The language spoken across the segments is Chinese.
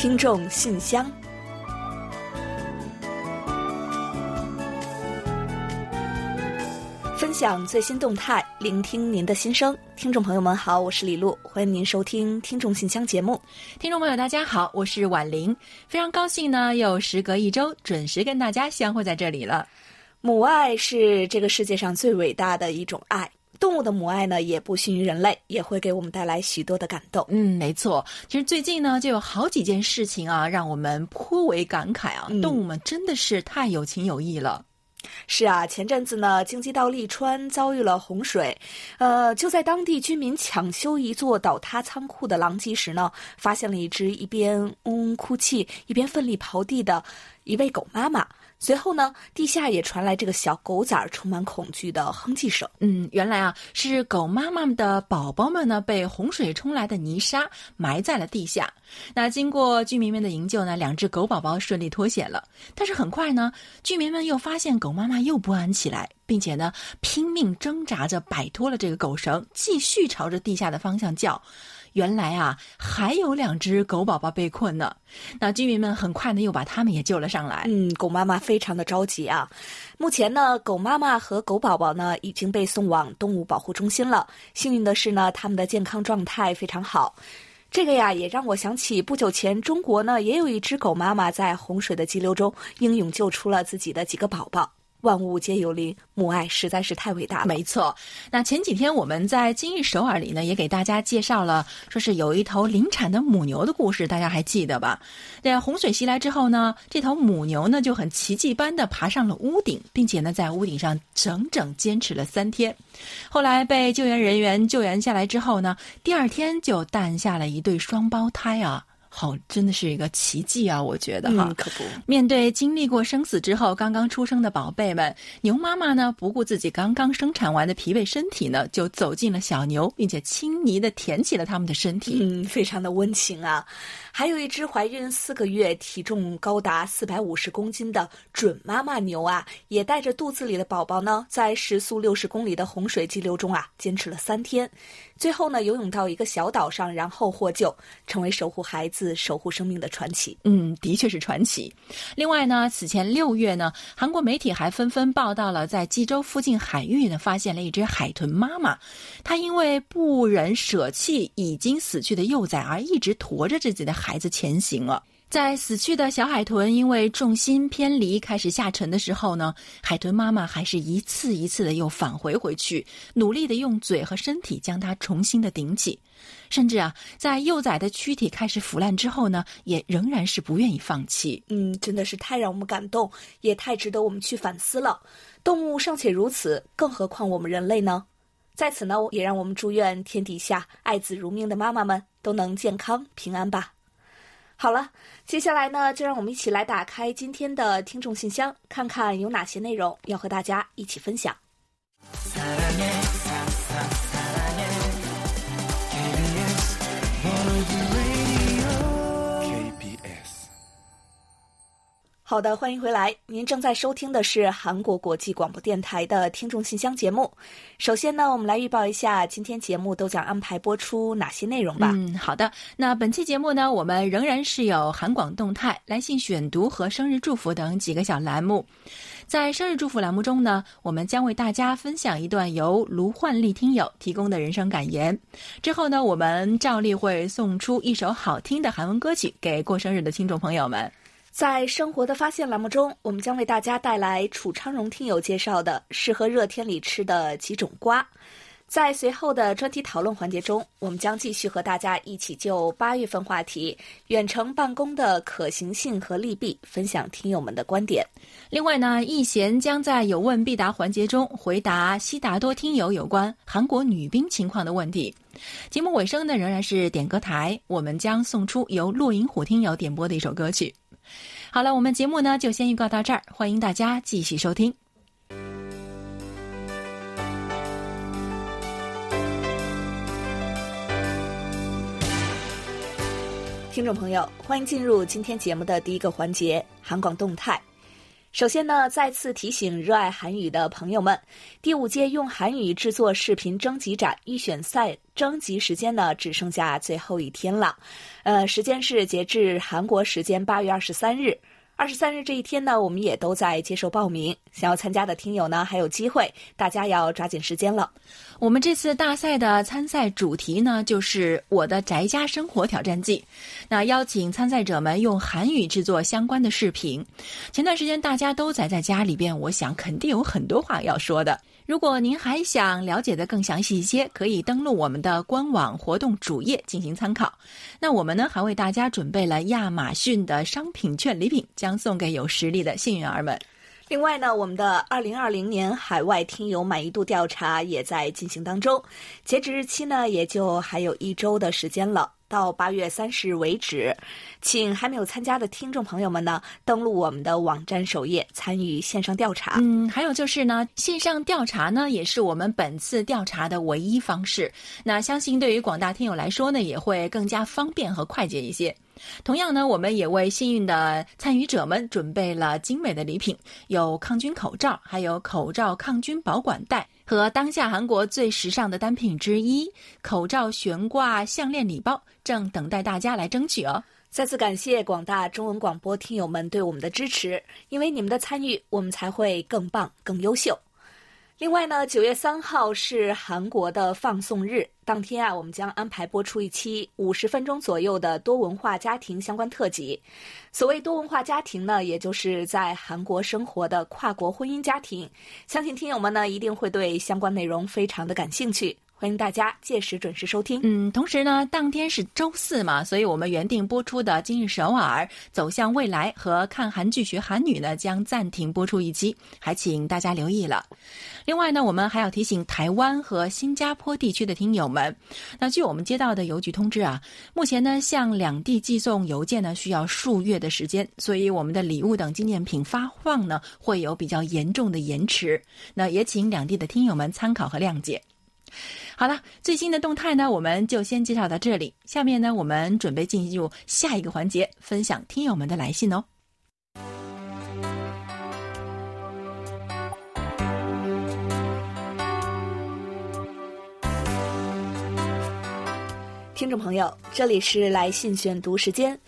听众信箱，分享最新动态，聆听您的心声。听众朋友们好，我是李璐，欢迎您收听《听众信箱》节目。听众朋友大家好，我是婉玲，非常高兴呢，又时隔一周准时跟大家相会在这里了。母爱是这个世界上最伟大的一种爱。动物的母爱呢，也不逊于人类，也会给我们带来许多的感动。嗯，没错。其实最近呢，就有好几件事情啊，让我们颇为感慨啊。动物们真的是太有情有义了。是啊，前阵子呢，京畿道利川遭遇了洪水，呃，就在当地居民抢修一座倒塌仓库的狼藉时呢，发现了一只一边嗡嗡哭泣，一边奋力刨地的一位狗妈妈。随后呢，地下也传来这个小狗崽儿充满恐惧的哼唧声。嗯，原来啊，是狗妈妈们的宝宝们呢，被洪水冲来的泥沙埋在了地下。那经过居民们的营救呢，两只狗宝宝顺利脱险了。但是很快呢，居民们又发现狗妈妈又不安起来，并且呢，拼命挣扎着摆脱了这个狗绳，继续朝着地下的方向叫。原来啊，还有两只狗宝宝被困呢。那居民们很快呢，又把他们也救了上来。嗯，狗妈妈非常的着急啊。目前呢，狗妈妈和狗宝宝呢已经被送往动物保护中心了。幸运的是呢，他们的健康状态非常好。这个呀，也让我想起不久前中国呢也有一只狗妈妈在洪水的激流中英勇救出了自己的几个宝宝。万物皆有灵，母爱实在是太伟大了。没错，那前几天我们在今日首尔里呢，也给大家介绍了，说是有一头临产的母牛的故事，大家还记得吧？在洪水袭来之后呢，这头母牛呢就很奇迹般的爬上了屋顶，并且呢在屋顶上整整坚持了三天。后来被救援人员救援下来之后呢，第二天就诞下了一对双胞胎啊。好，真的是一个奇迹啊！我觉得哈，可不。面对经历过生死之后刚刚出生的宝贝们，牛妈妈呢不顾自己刚刚生产完的疲惫身体呢，就走进了小牛，并且亲昵的舔起了他们的身体，嗯，非常的温情啊。还有一只怀孕四个月、体重高达四百五十公斤的准妈妈牛啊，也带着肚子里的宝宝呢，在时速六十公里的洪水激流中啊，坚持了三天，最后呢，游泳到一个小岛上，然后获救，成为守护孩子、守护生命的传奇。嗯，的确是传奇。另外呢，此前六月呢，韩国媒体还纷纷报道了，在济州附近海域呢，发现了一只海豚妈妈，它因为不忍舍弃已经死去的幼崽，而一直驮着自己的。孩子前行了，在死去的小海豚因为重心偏离开始下沉的时候呢，海豚妈妈还是一次一次的又返回回去，努力的用嘴和身体将它重新的顶起，甚至啊，在幼崽的躯体开始腐烂之后呢，也仍然是不愿意放弃。嗯，真的是太让我们感动，也太值得我们去反思了。动物尚且如此，更何况我们人类呢？在此呢，也让我们祝愿天底下爱子如命的妈妈们都能健康平安吧。好了，接下来呢，就让我们一起来打开今天的听众信箱，看看有哪些内容要和大家一起分享。好的，欢迎回来。您正在收听的是韩国国际广播电台的听众信箱节目。首先呢，我们来预报一下今天节目都将安排播出哪些内容吧。嗯，好的。那本期节目呢，我们仍然是有韩广动态、来信选读和生日祝福等几个小栏目。在生日祝福栏目中呢，我们将为大家分享一段由卢焕丽听友提供的人生感言。之后呢，我们照例会送出一首好听的韩文歌曲给过生日的听众朋友们。在生活的发现栏目中，我们将为大家带来楚昌荣听友介绍的适合热天里吃的几种瓜。在随后的专题讨论环节中，我们将继续和大家一起就八月份话题——远程办公的可行性和利弊，分享听友们的观点。另外呢，易贤将在有问必答环节中回答悉达多听友有关韩国女兵情况的问题。节目尾声呢，仍然是点歌台，我们将送出由骆银虎听友点播的一首歌曲。好了，我们节目呢就先预告到这儿，欢迎大家继续收听。听众朋友，欢迎进入今天节目的第一个环节——韩广动态。首先呢，再次提醒热爱韩语的朋友们，第五届用韩语制作视频征集展预选赛征集时间呢，只剩下最后一天了。呃，时间是截至韩国时间八月二十三日。二十三日这一天呢，我们也都在接受报名。想要参加的听友呢，还有机会，大家要抓紧时间了。我们这次大赛的参赛主题呢，就是我的宅家生活挑战记。那邀请参赛者们用韩语制作相关的视频。前段时间大家都宅在家里边，我想肯定有很多话要说的。如果您还想了解的更详细一些，可以登录我们的官网活动主页进行参考。那我们呢，还为大家准备了亚马逊的商品券礼品，将送给有实力的幸运儿们。另外呢，我们的二零二零年海外听友满意度调查也在进行当中，截止日期呢，也就还有一周的时间了。到八月三十日为止，请还没有参加的听众朋友们呢，登录我们的网站首页参与线上调查。嗯，还有就是呢，线上调查呢，也是我们本次调查的唯一方式。那相信对于广大听友来说呢，也会更加方便和快捷一些。同样呢，我们也为幸运的参与者们准备了精美的礼品，有抗菌口罩，还有口罩抗菌保管袋和当下韩国最时尚的单品之一——口罩悬挂项链礼包，正等待大家来争取哦。再次感谢广大中文广播听友们对我们的支持，因为你们的参与，我们才会更棒、更优秀。另外呢，九月三号是韩国的放送日，当天啊，我们将安排播出一期五十分钟左右的多文化家庭相关特辑。所谓多文化家庭呢，也就是在韩国生活的跨国婚姻家庭。相信听友们呢，一定会对相关内容非常的感兴趣。欢迎大家届时准时收听。嗯，同时呢，当天是周四嘛，所以我们原定播出的《今日首尔》走向未来和看韩剧学韩语呢，将暂停播出一期，还请大家留意了。另外呢，我们还要提醒台湾和新加坡地区的听友们，那据我们接到的邮局通知啊，目前呢，向两地寄送邮件呢需要数月的时间，所以我们的礼物等纪念品发放呢会有比较严重的延迟。那也请两地的听友们参考和谅解。好了，最新的动态呢，我们就先介绍到这里。下面呢，我们准备进入下一个环节，分享听友们的来信哦。听众朋友，这里是来信选读时间。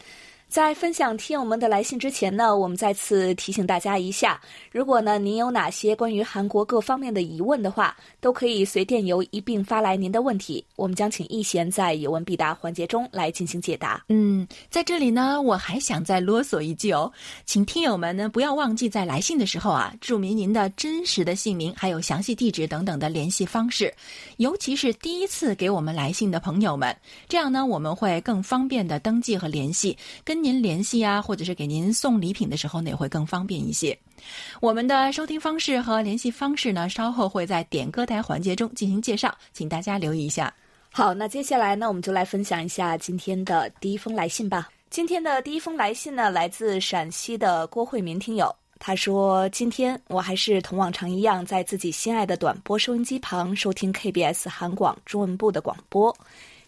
在分享听友们的来信之前呢，我们再次提醒大家一下：如果呢您有哪些关于韩国各方面的疑问的话，都可以随电邮一并发来您的问题，我们将请易贤在有问必答环节中来进行解答。嗯，在这里呢，我还想再啰嗦一句哦，请听友们呢不要忘记在来信的时候啊，注明您的真实的姓名，还有详细地址等等的联系方式，尤其是第一次给我们来信的朋友们，这样呢我们会更方便的登记和联系跟。您联系啊，或者是给您送礼品的时候呢，也会更方便一些。我们的收听方式和联系方式呢，稍后会在点歌台环节中进行介绍，请大家留意一下。好，那接下来呢，我们就来分享一下今天的第一封来信吧。今天的第一封来信呢，来自陕西的郭慧民听友，他说：“今天我还是同往常一样，在自己心爱的短波收音机旁收听 KBS 韩广中文部的广播。”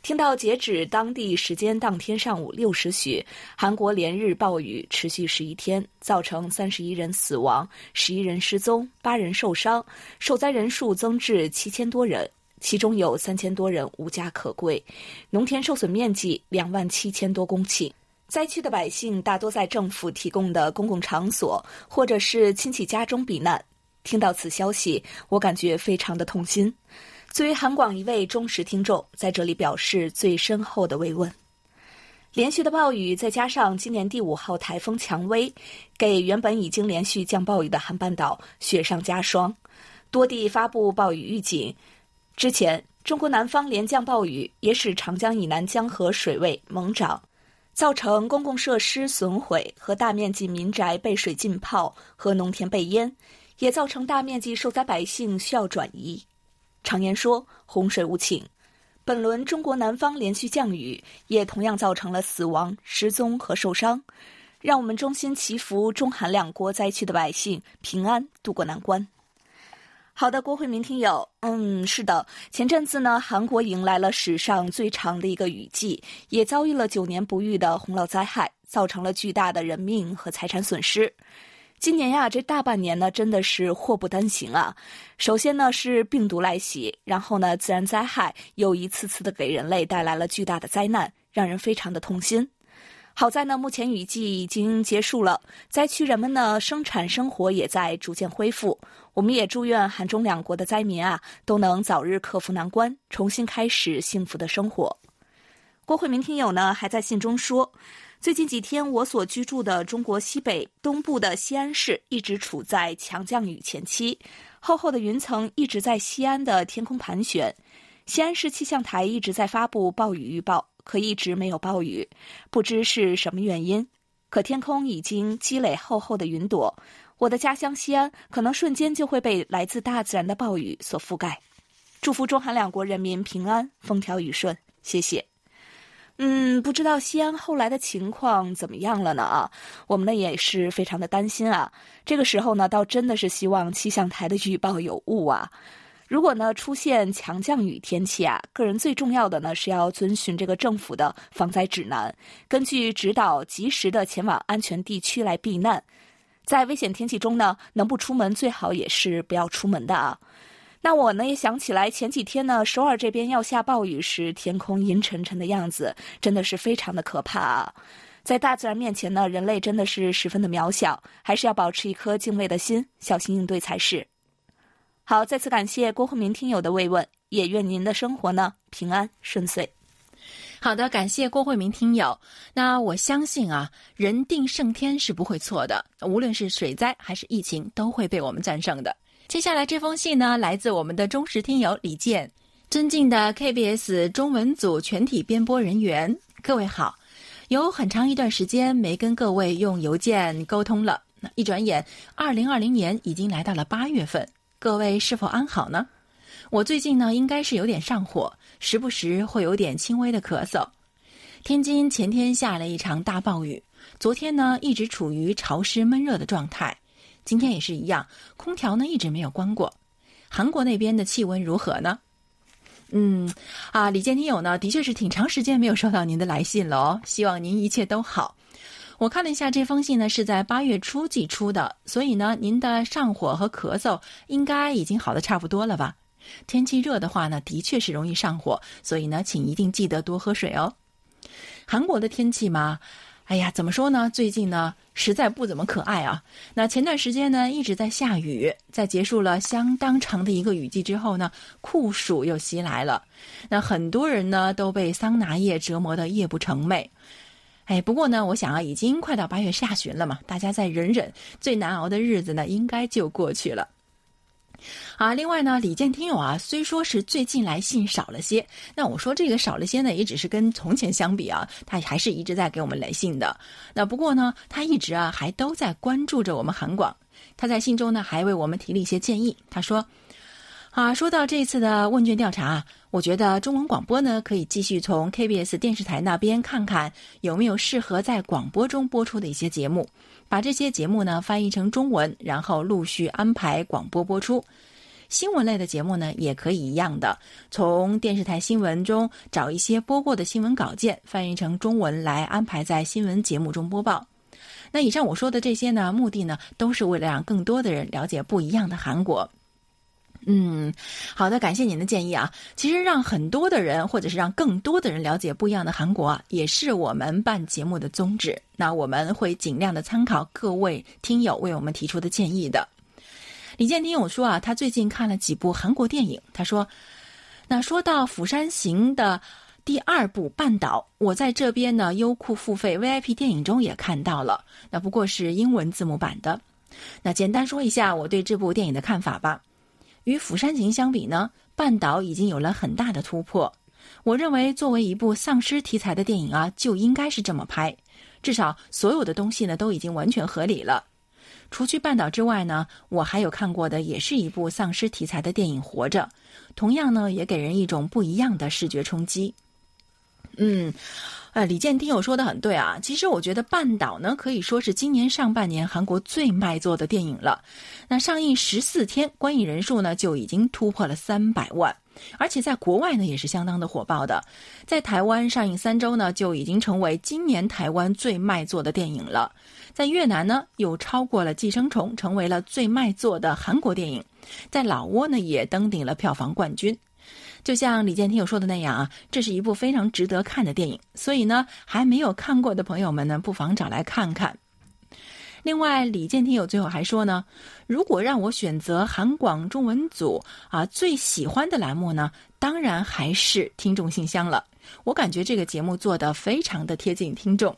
听到截止当地时间当天上午六时许，韩国连日暴雨持续十一天，造成三十一人死亡、十一人失踪、八人受伤，受灾人数增至七千多人，其中有三千多人无家可归，农田受损面积两万七千多公顷。灾区的百姓大多在政府提供的公共场所或者是亲戚家中避难。听到此消息，我感觉非常的痛心。作为韩广一位忠实听众，在这里表示最深厚的慰问。连续的暴雨，再加上今年第五号台风蔷薇，给原本已经连续降暴雨的韩半岛雪上加霜，多地发布暴雨预警。之前，中国南方连降暴雨，也使长江以南江河水位猛涨，造成公共设施损毁和大面积民宅被水浸泡和农田被淹，也造成大面积受灾百姓需要转移。常言说“洪水无情”，本轮中国南方连续降雨，也同样造成了死亡、失踪和受伤。让我们衷心祈福中韩两国灾区的百姓平安度过难关。好的，郭慧明听友，嗯，是的，前阵子呢，韩国迎来了史上最长的一个雨季，也遭遇了九年不遇的洪涝灾害，造成了巨大的人命和财产损失。今年呀，这大半年呢，真的是祸不单行啊。首先呢是病毒来袭，然后呢自然灾害又一次次的给人类带来了巨大的灾难，让人非常的痛心。好在呢，目前雨季已经结束了，灾区人们呢生产生活也在逐渐恢复。我们也祝愿韩中两国的灾民啊都能早日克服难关，重新开始幸福的生活。郭慧明听友呢还在信中说。最近几天，我所居住的中国西北东部的西安市一直处在强降雨前期，厚厚的云层一直在西安的天空盘旋。西安市气象台一直在发布暴雨预报，可一直没有暴雨，不知是什么原因。可天空已经积累厚厚的云朵，我的家乡西安可能瞬间就会被来自大自然的暴雨所覆盖。祝福中韩两国人民平安、风调雨顺，谢谢。嗯，不知道西安后来的情况怎么样了呢？啊，我们呢也是非常的担心啊。这个时候呢，倒真的是希望气象台的预报有误啊。如果呢出现强降雨天气啊，个人最重要的呢是要遵循这个政府的防灾指南，根据指导及时的前往安全地区来避难。在危险天气中呢，能不出门最好也是不要出门的啊。那我呢也想起来前几天呢，首尔这边要下暴雨时，天空阴沉沉的样子，真的是非常的可怕啊！在大自然面前呢，人类真的是十分的渺小，还是要保持一颗敬畏的心，小心应对才是。好，再次感谢郭慧明听友的慰问，也愿您的生活呢平安顺遂。好的，感谢郭慧明听友。那我相信啊，人定胜天是不会错的，无论是水灾还是疫情，都会被我们战胜的。接下来这封信呢，来自我们的忠实听友李健，尊敬的 KBS 中文组全体编播人员，各位好。有很长一段时间没跟各位用邮件沟通了，那一转眼，二零二零年已经来到了八月份，各位是否安好呢？我最近呢，应该是有点上火，时不时会有点轻微的咳嗽。天津前天下了一场大暴雨，昨天呢，一直处于潮湿闷热的状态。今天也是一样，空调呢一直没有关过。韩国那边的气温如何呢？嗯，啊，李健听友呢，的确是挺长时间没有收到您的来信了哦。希望您一切都好。我看了一下这封信呢，是在八月初寄出的，所以呢，您的上火和咳嗽应该已经好的差不多了吧？天气热的话呢，的确是容易上火，所以呢，请一定记得多喝水哦。韩国的天气嘛。哎呀，怎么说呢？最近呢，实在不怎么可爱啊。那前段时间呢，一直在下雨，在结束了相当长的一个雨季之后呢，酷暑又袭来了。那很多人呢，都被桑拿夜折磨的夜不成寐。哎，不过呢，我想啊，已经快到八月下旬了嘛，大家再忍忍，最难熬的日子呢，应该就过去了。啊，另外呢，李健听友啊，虽说是最近来信少了些，那我说这个少了些呢，也只是跟从前相比啊，他还是一直在给我们来信的。那不过呢，他一直啊还都在关注着我们韩广。他在信中呢还为我们提了一些建议。他说：“啊，说到这次的问卷调查啊，我觉得中文广播呢可以继续从 KBS 电视台那边看看有没有适合在广播中播出的一些节目。”把这些节目呢翻译成中文，然后陆续安排广播播出。新闻类的节目呢，也可以一样的，从电视台新闻中找一些播过的新闻稿件，翻译成中文来安排在新闻节目中播报。那以上我说的这些呢，目的呢，都是为了让更多的人了解不一样的韩国。嗯，好的，感谢您的建议啊。其实让很多的人，或者是让更多的人了解不一样的韩国啊，也是我们办节目的宗旨。那我们会尽量的参考各位听友为我们提出的建议的。李健听友说啊，他最近看了几部韩国电影。他说，那说到《釜山行》的第二部《半岛》，我在这边呢优酷付费 VIP 电影中也看到了，那不过是英文字幕版的。那简单说一下我对这部电影的看法吧。与《釜山行》相比呢，《半岛》已经有了很大的突破。我认为，作为一部丧尸题材的电影啊，就应该是这么拍，至少所有的东西呢都已经完全合理了。除去《半岛》之外呢，我还有看过的也是一部丧尸题材的电影《活着》，同样呢也给人一种不一样的视觉冲击。嗯。呃，李健听友说的很对啊。其实我觉得《半岛》呢，可以说是今年上半年韩国最卖座的电影了。那上映十四天，观影人数呢就已经突破了三百万，而且在国外呢也是相当的火爆的。在台湾上映三周呢，就已经成为今年台湾最卖座的电影了。在越南呢，又超过了《寄生虫》，成为了最卖座的韩国电影。在老挝呢，也登顶了票房冠军。就像李健听友说的那样啊，这是一部非常值得看的电影，所以呢，还没有看过的朋友们呢，不妨找来看看。另外，李健听友最后还说呢，如果让我选择韩广中文组啊最喜欢的栏目呢，当然还是听众信箱了。我感觉这个节目做的非常的贴近听众。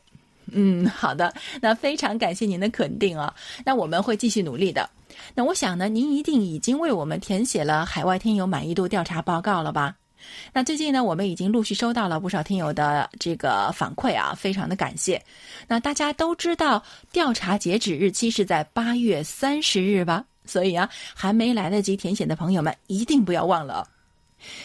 嗯，好的，那非常感谢您的肯定啊，那我们会继续努力的。那我想呢，您一定已经为我们填写了海外听友满意度调查报告了吧？那最近呢，我们已经陆续收到了不少听友的这个反馈啊，非常的感谢。那大家都知道调查截止日期是在八月三十日吧？所以啊，还没来得及填写的朋友们一定不要忘了。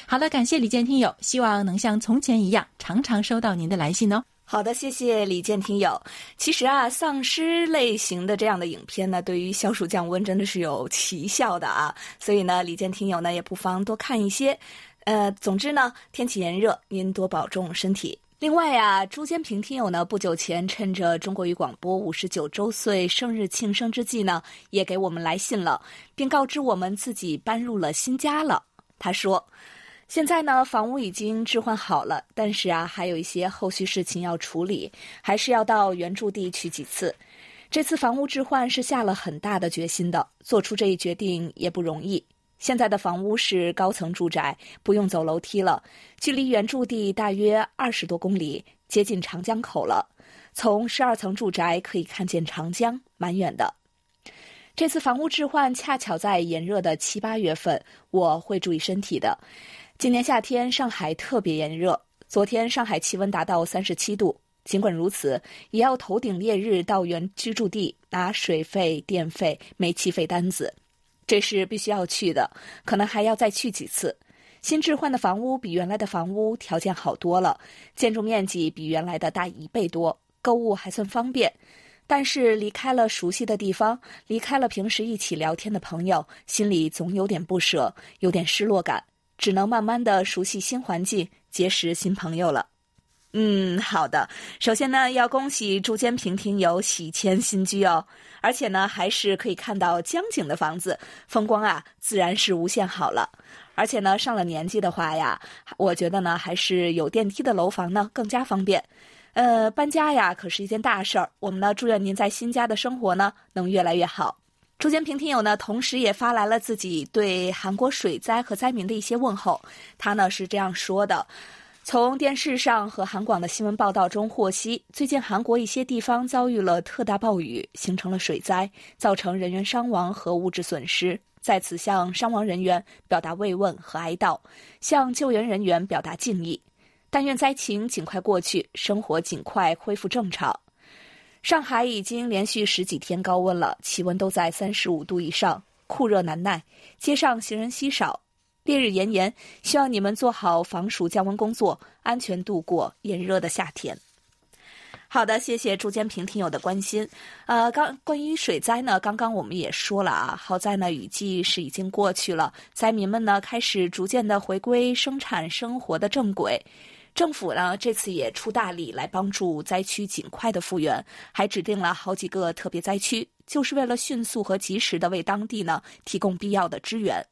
好的，感谢李健听友，希望能像从前一样，常常收到您的来信哦。好的，谢谢李健听友。其实啊，丧尸类型的这样的影片呢，对于消暑降温真的是有奇效的啊。所以呢，李健听友呢也不妨多看一些。呃，总之呢，天气炎热，您多保重身体。另外呀，朱坚平听友呢，不久前趁着中国语广播五十九周岁生日庆生之际呢，也给我们来信了，并告知我们自己搬入了新家了。他说。现在呢，房屋已经置换好了，但是啊，还有一些后续事情要处理，还是要到原住地去几次。这次房屋置换是下了很大的决心的，做出这一决定也不容易。现在的房屋是高层住宅，不用走楼梯了，距离原住地大约二十多公里，接近长江口了。从十二层住宅可以看见长江，蛮远的。这次房屋置换恰巧在炎热的七八月份，我会注意身体的。今年夏天上海特别炎热，昨天上海气温达到三十七度。尽管如此，也要头顶烈日到原居住地拿水费、电费、煤气费单子，这是必须要去的，可能还要再去几次。新置换的房屋比原来的房屋条件好多了，建筑面积比原来的大一倍多，购物还算方便。但是离开了熟悉的地方，离开了平时一起聊天的朋友，心里总有点不舍，有点失落感。只能慢慢的熟悉新环境，结识新朋友了。嗯，好的。首先呢，要恭喜朱坚平听友喜迁新居哦，而且呢，还是可以看到江景的房子，风光啊，自然是无限好了。而且呢，上了年纪的话呀，我觉得呢，还是有电梯的楼房呢更加方便。呃，搬家呀，可是一件大事儿。我们呢，祝愿您在新家的生活呢，能越来越好。朱建平听友呢，同时也发来了自己对韩国水灾和灾民的一些问候。他呢是这样说的：从电视上和韩广的新闻报道中获悉，最近韩国一些地方遭遇了特大暴雨，形成了水灾，造成人员伤亡和物质损失。在此向伤亡人员表达慰问和哀悼，向救援人员表达敬意。但愿灾情尽快过去，生活尽快恢复正常。上海已经连续十几天高温了，气温都在三十五度以上，酷热难耐，街上行人稀少，烈日炎炎。希望你们做好防暑降温工作，安全度过炎热的夏天。好的，谢谢朱坚平听友的关心。呃，刚关于水灾呢，刚刚我们也说了啊，好在呢雨季是已经过去了，灾民们呢开始逐渐的回归生产生活的正轨。政府呢，这次也出大力来帮助灾区尽快的复原，还指定了好几个特别灾区，就是为了迅速和及时的为当地呢提供必要的支援。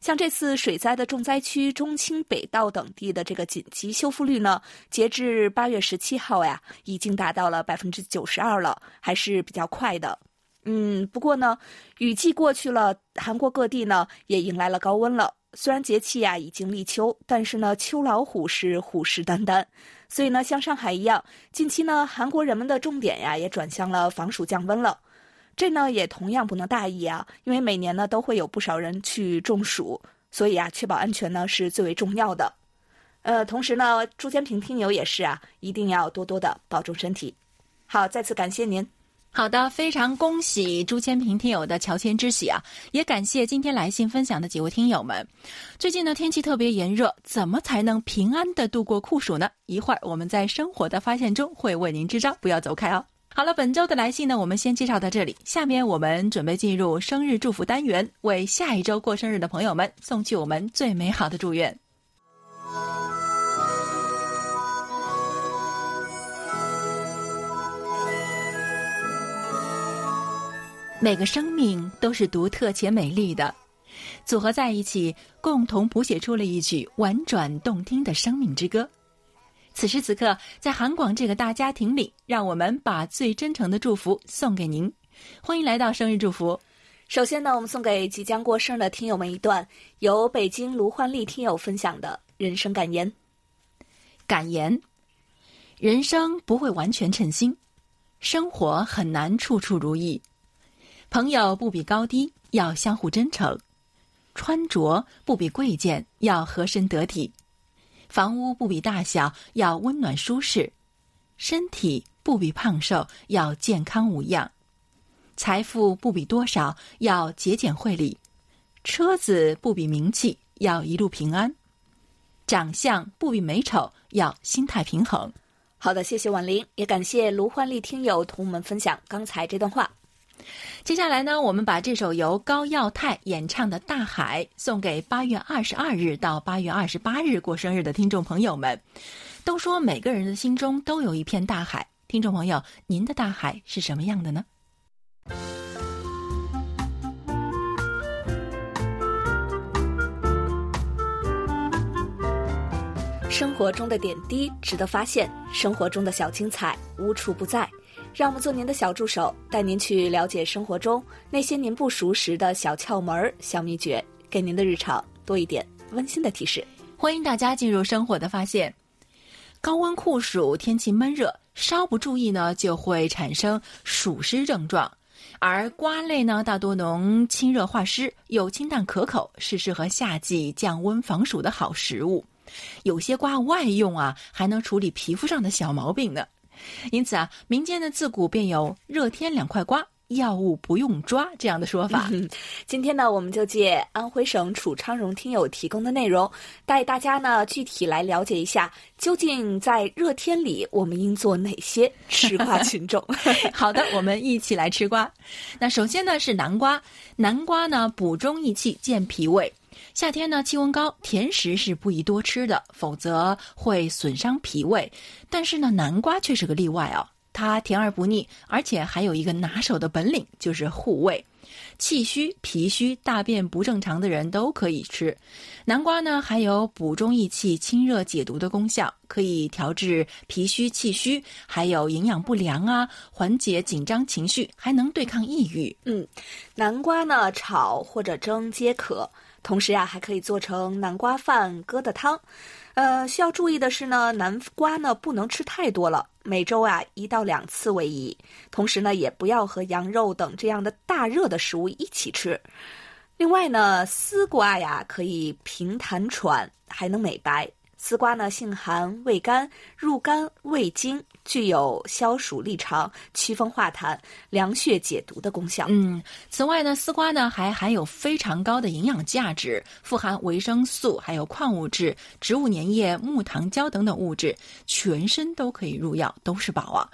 像这次水灾的重灾区中青北道等地的这个紧急修复率呢，截至八月十七号呀，已经达到了百分之九十二了，还是比较快的。嗯，不过呢，雨季过去了，韩国各地呢也迎来了高温了。虽然节气呀已经立秋，但是呢，秋老虎是虎视眈眈，所以呢，像上海一样，近期呢，韩国人们的重点呀也转向了防暑降温了。这呢也同样不能大意啊，因为每年呢都会有不少人去中暑，所以啊，确保安全呢是最为重要的。呃，同时呢，朱坚平听友也是啊，一定要多多的保重身体。好，再次感谢您。好的，非常恭喜朱千平听友的乔迁之喜啊！也感谢今天来信分享的几位听友们。最近呢，天气特别炎热，怎么才能平安的度过酷暑呢？一会儿我们在生活的发现中会为您支招，不要走开哦。好了，本周的来信呢，我们先介绍到这里。下面我们准备进入生日祝福单元，为下一周过生日的朋友们送去我们最美好的祝愿。每个生命都是独特且美丽的，组合在一起，共同谱写出了一曲婉转动听的生命之歌。此时此刻，在韩广这个大家庭里，让我们把最真诚的祝福送给您。欢迎来到生日祝福。首先呢，我们送给即将过生日的听友们一段由北京卢焕丽听友分享的人生感言。感言：人生不会完全称心，生活很难处处如意。朋友不比高低，要相互真诚；穿着不比贵贱，要合身得体；房屋不比大小，要温暖舒适；身体不比胖瘦，要健康无恙；财富不比多少，要节俭惠理；车子不比名气，要一路平安；长相不比美丑，要心态平衡。好的，谢谢婉玲，也感谢卢焕丽听友同我们分享刚才这段话。接下来呢，我们把这首由高耀泰演唱的《大海》送给八月二十二日到八月二十八日过生日的听众朋友们。都说每个人的心中都有一片大海，听众朋友，您的大海是什么样的呢？生活中的点滴值得发现，生活中的小精彩无处不在。让我们做您的小助手，带您去了解生活中那些您不熟识的小窍门、小秘诀，给您的日常多一点温馨的提示。欢迎大家进入生活的发现。高温酷暑，天气闷热，稍不注意呢，就会产生暑湿症状。而瓜类呢，大多能清热化湿，又清淡可口，是适合夏季降温防暑的好食物。有些瓜外用啊，还能处理皮肤上的小毛病呢。因此啊，民间呢自古便有“热天两块瓜，药物不用抓”这样的说法。今天呢，我们就借安徽省楚昌荣听友提供的内容，带大家呢具体来了解一下，究竟在热天里我们应做哪些吃瓜 群众。好的，我们一起来吃瓜。那首先呢是南瓜，南瓜呢补中益气，健脾胃。夏天呢，气温高，甜食是不宜多吃的，否则会损伤脾胃。但是呢，南瓜却是个例外哦，它甜而不腻，而且还有一个拿手的本领，就是护胃。气虚、脾虚、大便不正常的人都可以吃。南瓜呢，还有补中益气、清热解毒的功效，可以调治脾虚、气虚，还有营养不良啊，缓解紧张情绪，还能对抗抑郁。嗯，南瓜呢，炒或者蒸皆可。同时啊，还可以做成南瓜饭、疙瘩汤。呃，需要注意的是呢，南瓜呢不能吃太多了，每周啊一到两次为宜。同时呢，也不要和羊肉等这样的大热的食物一起吃。另外呢，丝瓜呀可以平痰喘，还能美白。丝瓜呢，性寒，味甘，入肝胃经，具有消暑利肠、祛风化痰、凉血解毒的功效。嗯，此外呢，丝瓜呢还含有非常高的营养价值，富含维生素、还有矿物质、植物粘液、木糖胶等等物质，全身都可以入药，都是宝啊。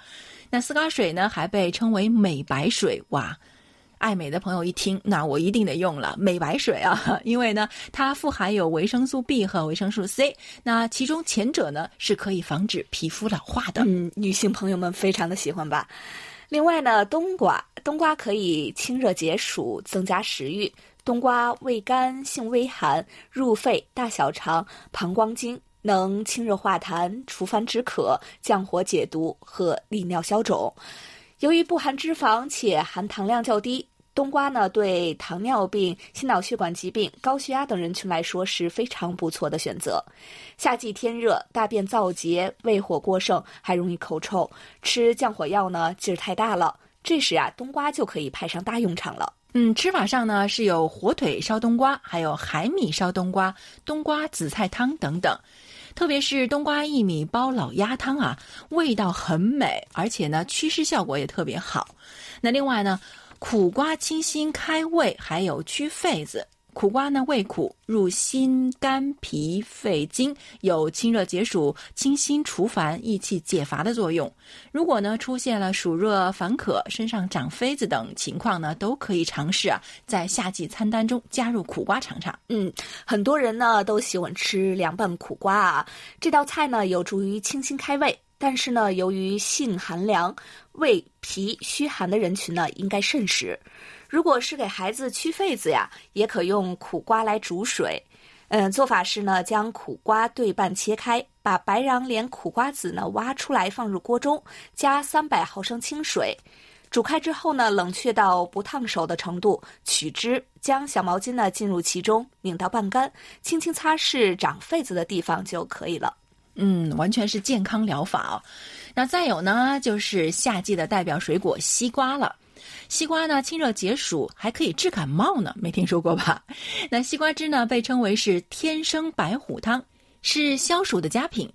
那丝瓜水呢，还被称为美白水，哇！爱美的朋友一听，那我一定得用了美白水啊，因为呢，它富含有维生素 B 和维生素 C，那其中前者呢是可以防止皮肤老化的。嗯，女性朋友们非常的喜欢吧。另外呢，冬瓜，冬瓜可以清热解暑，增加食欲。冬瓜味甘，性微寒，入肺、大小肠、膀胱经，能清热化痰、除烦止渴、降火解毒和利尿消肿。由于不含脂肪且含糖量较低。冬瓜呢，对糖尿病、心脑血管疾病、高血压等人群来说是非常不错的选择。夏季天热，大便燥结，胃火过盛，还容易口臭，吃降火药呢劲儿太大了。这时啊，冬瓜就可以派上大用场了。嗯，吃法上呢是有火腿烧冬瓜，还有海米烧冬瓜、冬瓜紫菜汤等等。特别是冬瓜薏米煲老鸭汤啊，味道很美，而且呢祛湿效果也特别好。那另外呢，苦瓜清心开胃，还有祛痱子。苦瓜呢，味苦，入心肝脾肺经，有清热解暑、清心除烦、益气解乏的作用。如果呢出现了暑热烦渴、身上长痱子等情况呢，都可以尝试啊，在夏季餐单中加入苦瓜尝尝。嗯，很多人呢都喜欢吃凉拌苦瓜啊，这道菜呢有助于清心开胃，但是呢由于性寒凉、胃脾虚寒的人群呢，应该慎食。如果是给孩子祛痱子呀，也可用苦瓜来煮水。嗯，做法是呢，将苦瓜对半切开，把白瓤连苦瓜籽呢挖出来，放入锅中，加三百毫升清水，煮开之后呢，冷却到不烫手的程度，取汁，将小毛巾呢浸入其中，拧到半干，轻轻擦拭长痱子的地方就可以了。嗯，完全是健康疗法哦。那再有呢，就是夏季的代表水果西瓜了。西瓜呢，清热解暑，还可以治感冒呢，没听说过吧？那西瓜汁呢，被称为是天生白虎汤，是消暑的佳品。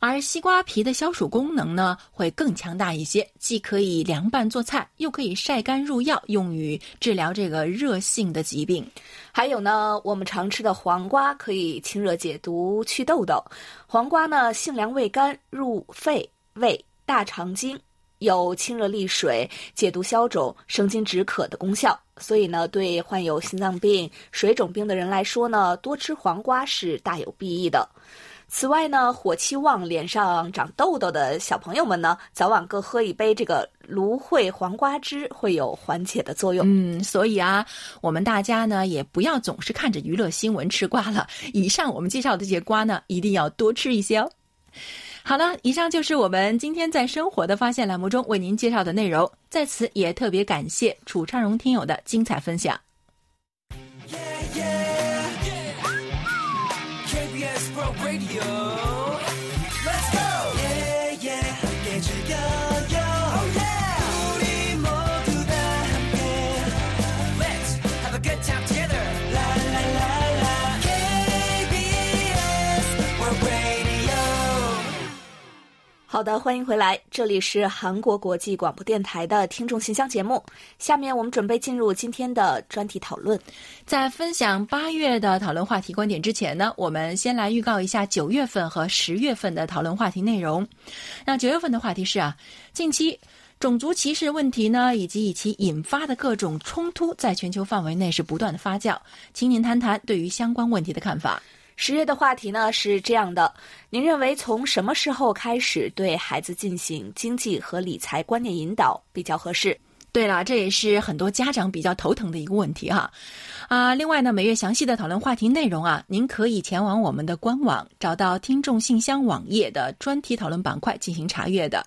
而西瓜皮的消暑功能呢，会更强大一些，既可以凉拌做菜，又可以晒干入药，用于治疗这个热性的疾病。还有呢，我们常吃的黄瓜可以清热解毒、祛痘痘。黄瓜呢，性凉味甘，入肺、胃、大肠经。有清热利水、解毒消肿、生津止渴的功效，所以呢，对患有心脏病、水肿病的人来说呢，多吃黄瓜是大有裨益的。此外呢，火气旺、脸上长痘痘的小朋友们呢，早晚各喝一杯这个芦荟黄瓜汁，会有缓解的作用。嗯，所以啊，我们大家呢，也不要总是看着娱乐新闻吃瓜了。以上我们介绍的这些瓜呢，一定要多吃一些哦。好了，以上就是我们今天在生活的发现栏目中为您介绍的内容。在此也特别感谢楚昌荣听友的精彩分享。好的，欢迎回来，这里是韩国国际广播电台的听众信箱节目。下面我们准备进入今天的专题讨论。在分享八月的讨论话题观点之前呢，我们先来预告一下九月份和十月份的讨论话题内容。那九月份的话题是啊，近期种族歧视问题呢，以及以其引发的各种冲突，在全球范围内是不断的发酵。请您谈谈对于相关问题的看法。十月的话题呢是这样的：您认为从什么时候开始对孩子进行经济和理财观念引导比较合适？对了，这也是很多家长比较头疼的一个问题哈。啊，另外呢，每月详细的讨论话题内容啊，您可以前往我们的官网，找到听众信箱网页的专题讨论板块进行查阅的。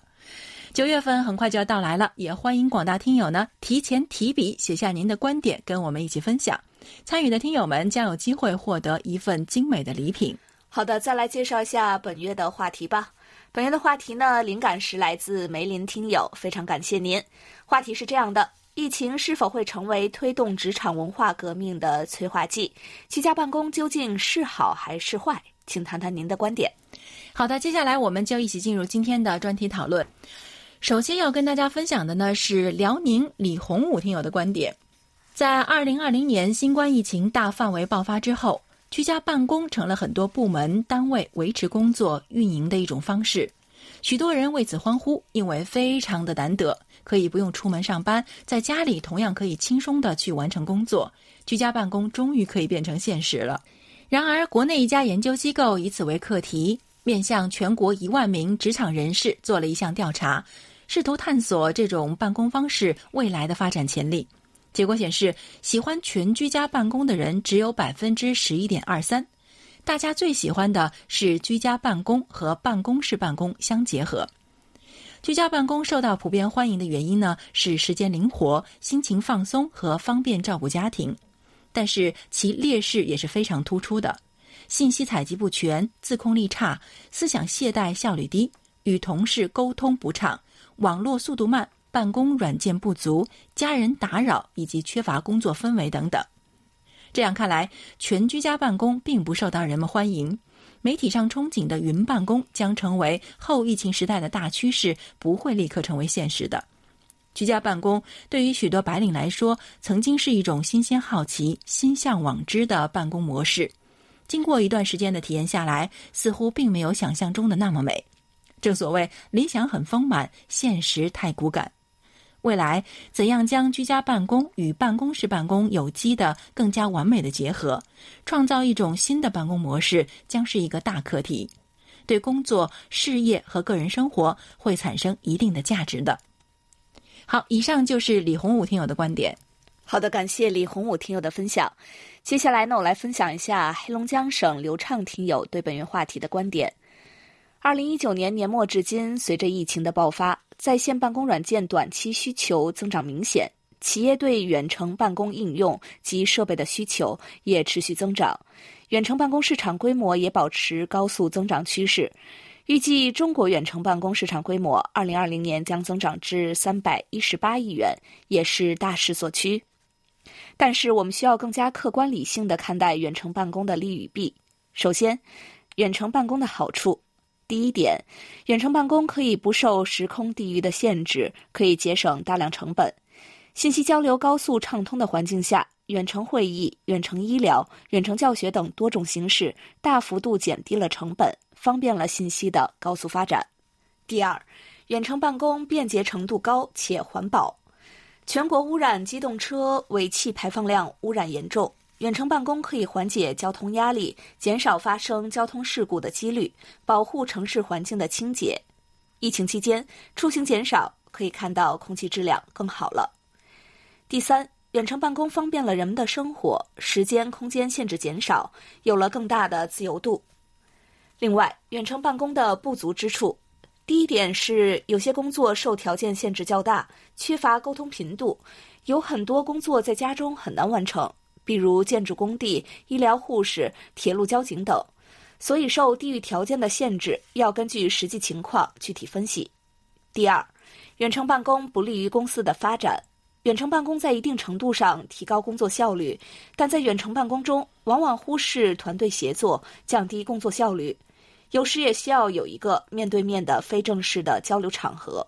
九月份很快就要到来了，也欢迎广大听友呢提前提笔写下您的观点，跟我们一起分享。参与的听友们将有机会获得一份精美的礼品。好的，再来介绍一下本月的话题吧。本月的话题呢，灵感是来自梅林听友，非常感谢您。话题是这样的：疫情是否会成为推动职场文化革命的催化剂？居家办公究竟是好还是坏？请谈谈您的观点。好的，接下来我们就一起进入今天的专题讨论。首先要跟大家分享的呢是辽宁李洪武听友的观点。在二零二零年新冠疫情大范围爆发之后，居家办公成了很多部门单位维持工作运营的一种方式。许多人为此欢呼，因为非常的难得，可以不用出门上班，在家里同样可以轻松的去完成工作。居家办公终于可以变成现实了。然而，国内一家研究机构以此为课题，面向全国一万名职场人士做了一项调查，试图探索这种办公方式未来的发展潜力。结果显示，喜欢全居家办公的人只有百分之十一点二三。大家最喜欢的是居家办公和办公室办公相结合。居家办公受到普遍欢迎的原因呢，是时间灵活、心情放松和方便照顾家庭。但是其劣势也是非常突出的：信息采集不全、自控力差、思想懈怠、效率低、与同事沟通不畅、网络速度慢。办公软件不足、家人打扰以及缺乏工作氛围等等。这样看来，全居家办公并不受到人们欢迎。媒体上憧憬的云办公将成为后疫情时代的大趋势，不会立刻成为现实的。居家办公对于许多白领来说，曾经是一种新鲜、好奇、心向往之的办公模式。经过一段时间的体验下来，似乎并没有想象中的那么美。正所谓理想很丰满，现实太骨感。未来怎样将居家办公与办公室办公有机的、更加完美的结合，创造一种新的办公模式，将是一个大课题，对工作、事业和个人生活会产生一定的价值的。好，以上就是李洪武听友的观点。好的，感谢李洪武听友的分享。接下来呢，我来分享一下黑龙江省刘畅听友对本月话题的观点。二零一九年年末至今，随着疫情的爆发，在线办公软件短期需求增长明显，企业对远程办公应用及设备的需求也持续增长，远程办公市场规模也保持高速增长趋势。预计中国远程办公市场规模二零二零年将增长至三百一十八亿元，也是大势所趋。但是，我们需要更加客观理性的看待远程办公的利与弊。首先，远程办公的好处。第一点，远程办公可以不受时空地域的限制，可以节省大量成本。信息交流高速畅通的环境下，远程会议、远程医疗、远程教学等多种形式大幅度减低了成本，方便了信息的高速发展。第二，远程办公便捷程度高且环保。全国污染机动车尾气排放量污染严重。远程办公可以缓解交通压力，减少发生交通事故的几率，保护城市环境的清洁。疫情期间出行减少，可以看到空气质量更好了。第三，远程办公方便了人们的生活，时间、空间限制减少，有了更大的自由度。另外，远程办公的不足之处，第一点是有些工作受条件限制较大，缺乏沟通频度，有很多工作在家中很难完成。比如建筑工地、医疗护士、铁路交警等，所以受地域条件的限制，要根据实际情况具体分析。第二，远程办公不利于公司的发展。远程办公在一定程度上提高工作效率，但在远程办公中往往忽视团队协作，降低工作效率。有时也需要有一个面对面的非正式的交流场合，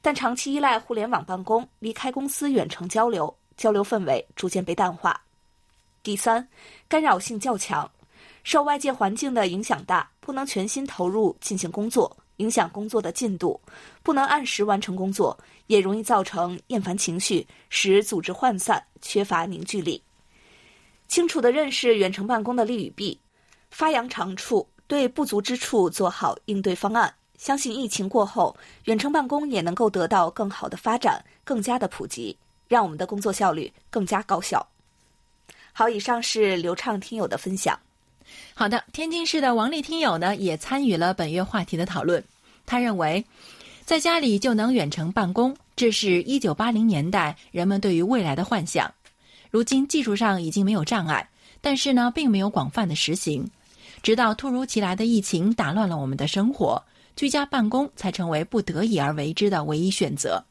但长期依赖互联网办公，离开公司远程交流，交流氛围逐渐被淡化。第三，干扰性较强，受外界环境的影响大，不能全心投入进行工作，影响工作的进度，不能按时完成工作，也容易造成厌烦情绪，使组织涣散，缺乏凝聚力。清楚地认识远程办公的利与弊，发扬长处，对不足之处做好应对方案。相信疫情过后，远程办公也能够得到更好的发展，更加的普及，让我们的工作效率更加高效。好，以上是流畅听友的分享。好的，天津市的王丽听友呢也参与了本月话题的讨论。他认为，在家里就能远程办公，这是一九八零年代人们对于未来的幻想。如今技术上已经没有障碍，但是呢，并没有广泛的实行。直到突如其来的疫情打乱了我们的生活，居家办公才成为不得已而为之的唯一选择。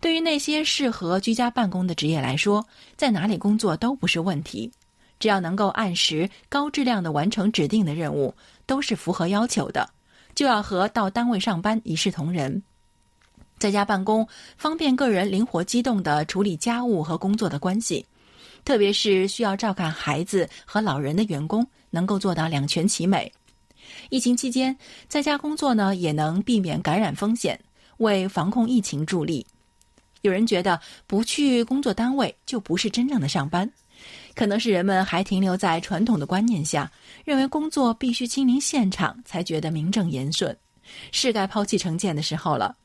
对于那些适合居家办公的职业来说，在哪里工作都不是问题，只要能够按时、高质量的完成指定的任务，都是符合要求的，就要和到单位上班一视同仁。在家办公方便个人灵活机动的处理家务和工作的关系，特别是需要照看孩子和老人的员工，能够做到两全其美。疫情期间在家工作呢，也能避免感染风险。为防控疫情助力，有人觉得不去工作单位就不是真正的上班，可能是人们还停留在传统的观念下，认为工作必须亲临现场才觉得名正言顺，是该抛弃成见的时候了。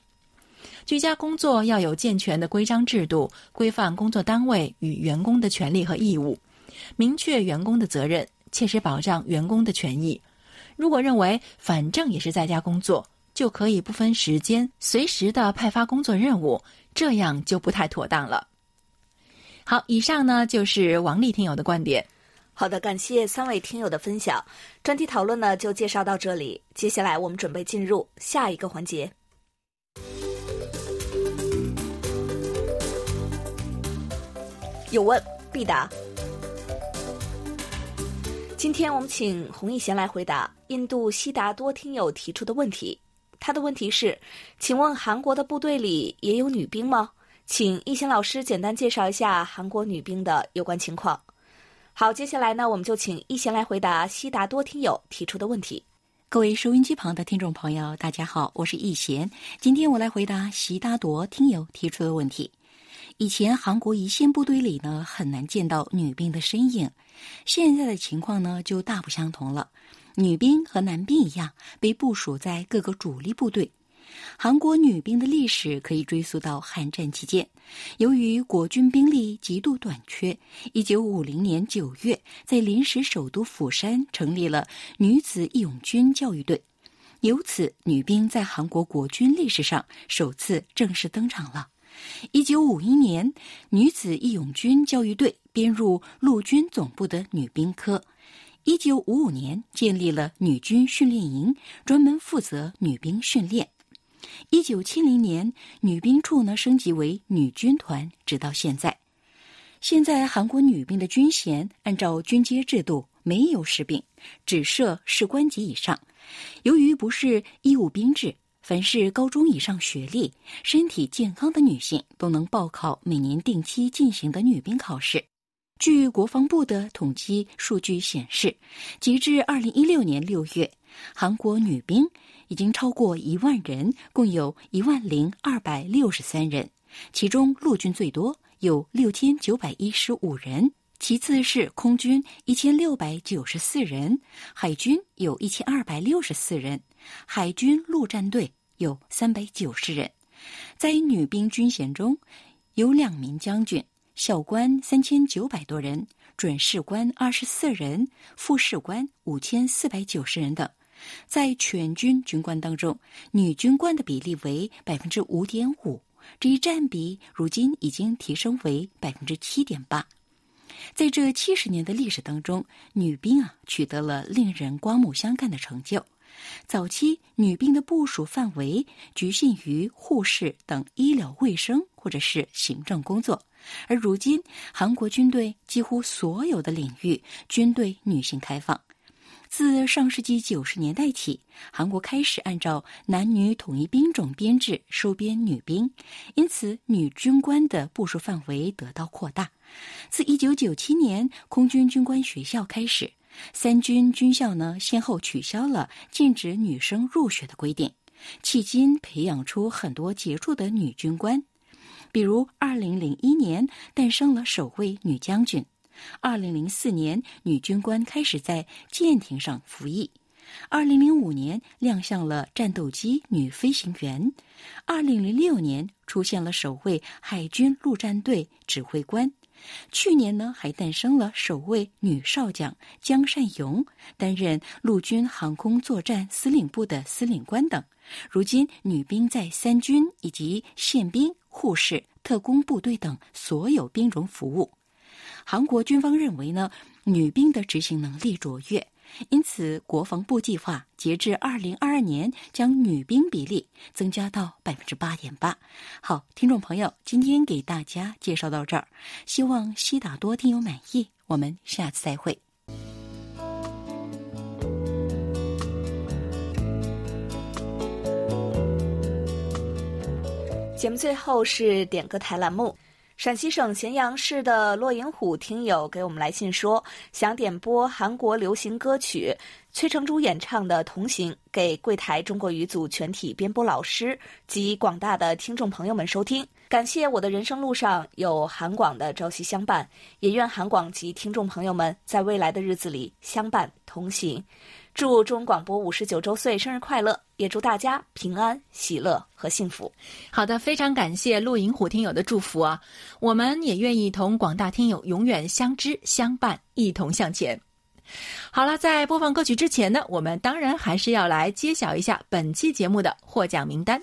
居家工作要有健全的规章制度，规范工作单位与员工的权利和义务，明确员工的责任，切实保障员工的权益。如果认为反正也是在家工作，就可以不分时间，随时的派发工作任务，这样就不太妥当了。好，以上呢就是王丽听友的观点。好的，感谢三位听友的分享，专题讨论呢就介绍到这里，接下来我们准备进入下一个环节。有问必答。今天我们请洪艺贤来回答印度西达多听友提出的问题。他的问题是：请问韩国的部队里也有女兵吗？请义贤老师简单介绍一下韩国女兵的有关情况。好，接下来呢，我们就请义贤来回答悉达多听友提出的问题。各位收音机旁的听众朋友，大家好，我是易贤。今天我来回答习达多听友提出的问题。以前韩国一线部队里呢，很难见到女兵的身影，现在的情况呢就大不相同了。女兵和男兵一样，被部署在各个主力部队。韩国女兵的历史可以追溯到韩战期间，由于国军兵力极度短缺，一九五零年九月，在临时首都釜山成立了女子义勇军教育队，由此女兵在韩国国军历史上首次正式登场了。一九五一年，女子义勇军教育队编入陆军总部的女兵科，一九五五年建立了女军训练营，专门负责女兵训练。一九七零年，女兵处呢升级为女军团，直到现在。现在韩国女兵的军衔按照军阶制度，没有士兵，只设士官级以上。由于不是义务兵制，凡是高中以上学历、身体健康的女性都能报考每年定期进行的女兵考试。据国防部的统计数据显示，截至二零一六年六月，韩国女兵。已经超过一万人，共有一万零二百六十三人，其中陆军最多，有六千九百一十五人，其次是空军一千六百九十四人，海军有一千二百六十四人，海军陆战队有三百九十人。在女兵军衔中，有两名将军，校官三千九百多人，准士官二十四人，副士官五千四百九十人等。在全军军官当中，女军官的比例为百分之五点五，这一占比如今已经提升为百分之七点八。在这七十年的历史当中，女兵啊取得了令人刮目相看的成就。早期女兵的部署范围局限于护士等医疗卫生或者是行政工作，而如今韩国军队几乎所有的领域均对女性开放。自上世纪九十年代起，韩国开始按照男女统一兵种编制收编女兵，因此女军官的部署范围得到扩大。自一九九七年空军军官学校开始，三军军校呢先后取消了禁止女生入学的规定，迄今培养出很多杰出的女军官，比如二零零一年诞生了首位女将军。二零零四年，女军官开始在舰艇上服役；二零零五年，亮相了战斗机女飞行员；二零零六年，出现了首位海军陆战队指挥官；去年呢，还诞生了首位女少将江善勇，担任陆军航空作战司令部的司令官等。如今，女兵在三军以及宪兵、护士、特工部队等所有兵种服务。韩国军方认为呢，女兵的执行能力卓越，因此国防部计划截至二零二二年将女兵比例增加到百分之八点八。好，听众朋友，今天给大家介绍到这儿，希望西达多听友满意。我们下次再会。节目最后是点歌台栏目。陕西省咸阳市的骆银虎听友给我们来信说，想点播韩国流行歌曲崔成洙演唱的《同行》，给柜台中国语组全体编播老师及广大的听众朋友们收听。感谢我的人生路上有韩广的朝夕相伴，也愿韩广及听众朋友们在未来的日子里相伴同行。祝中广播五十九周岁生日快乐！也祝大家平安、喜乐和幸福。好的，非常感谢陆银虎听友的祝福啊！我们也愿意同广大听友永远相知相伴，一同向前。好了，在播放歌曲之前呢，我们当然还是要来揭晓一下本期节目的获奖名单。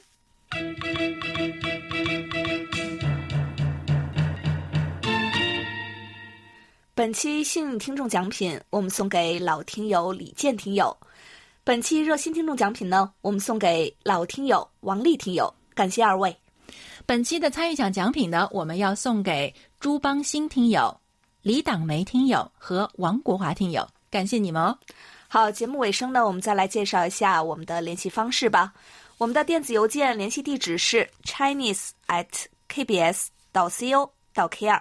本期幸运听众奖品，我们送给老听友李健听友；本期热心听众奖品呢，我们送给老听友王丽听友。感谢二位。本期的参与奖奖品呢，我们要送给朱邦新听友、李党梅听友和王国华听友，感谢你们哦。好，节目尾声呢，我们再来介绍一下我们的联系方式吧。我们的电子邮件联系地址是 chinese at kbs 到 co 到 kr。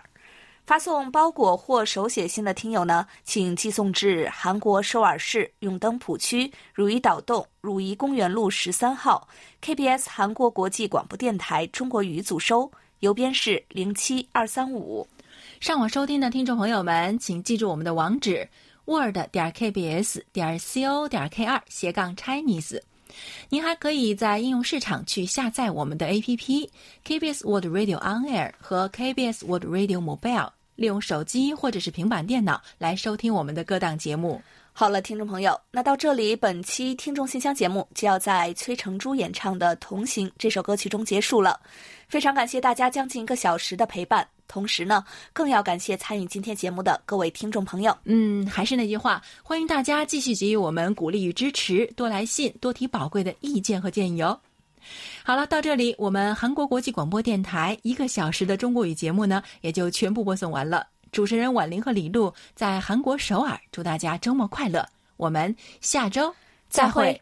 发送包裹或手写信的听友呢，请寄送至韩国首尔市永登浦区汝矣岛洞汝矣公园路十三号 KBS 韩国国际广播电台中国语组收。邮编是零七二三五。上网收听的听众朋友们，请记住我们的网址：word 点 kbs 点 co 点 kr 斜杠 Chinese。您还可以在应用市场去下载我们的 APP KBS World Radio On Air 和 KBS World Radio Mobile，利用手机或者是平板电脑来收听我们的各档节目。好了，听众朋友，那到这里，本期听众信箱节目就要在崔成珠演唱的《同行》这首歌曲中结束了。非常感谢大家将近一个小时的陪伴，同时呢，更要感谢参与今天节目的各位听众朋友。嗯，还是那句话，欢迎大家继续给予我们鼓励与支持，多来信，多提宝贵的意见和建议哦。好了，到这里，我们韩国国际广播电台一个小时的中国语节目呢，也就全部播送完了。主持人婉玲和李璐在韩国首尔，祝大家周末快乐！我们下周再会。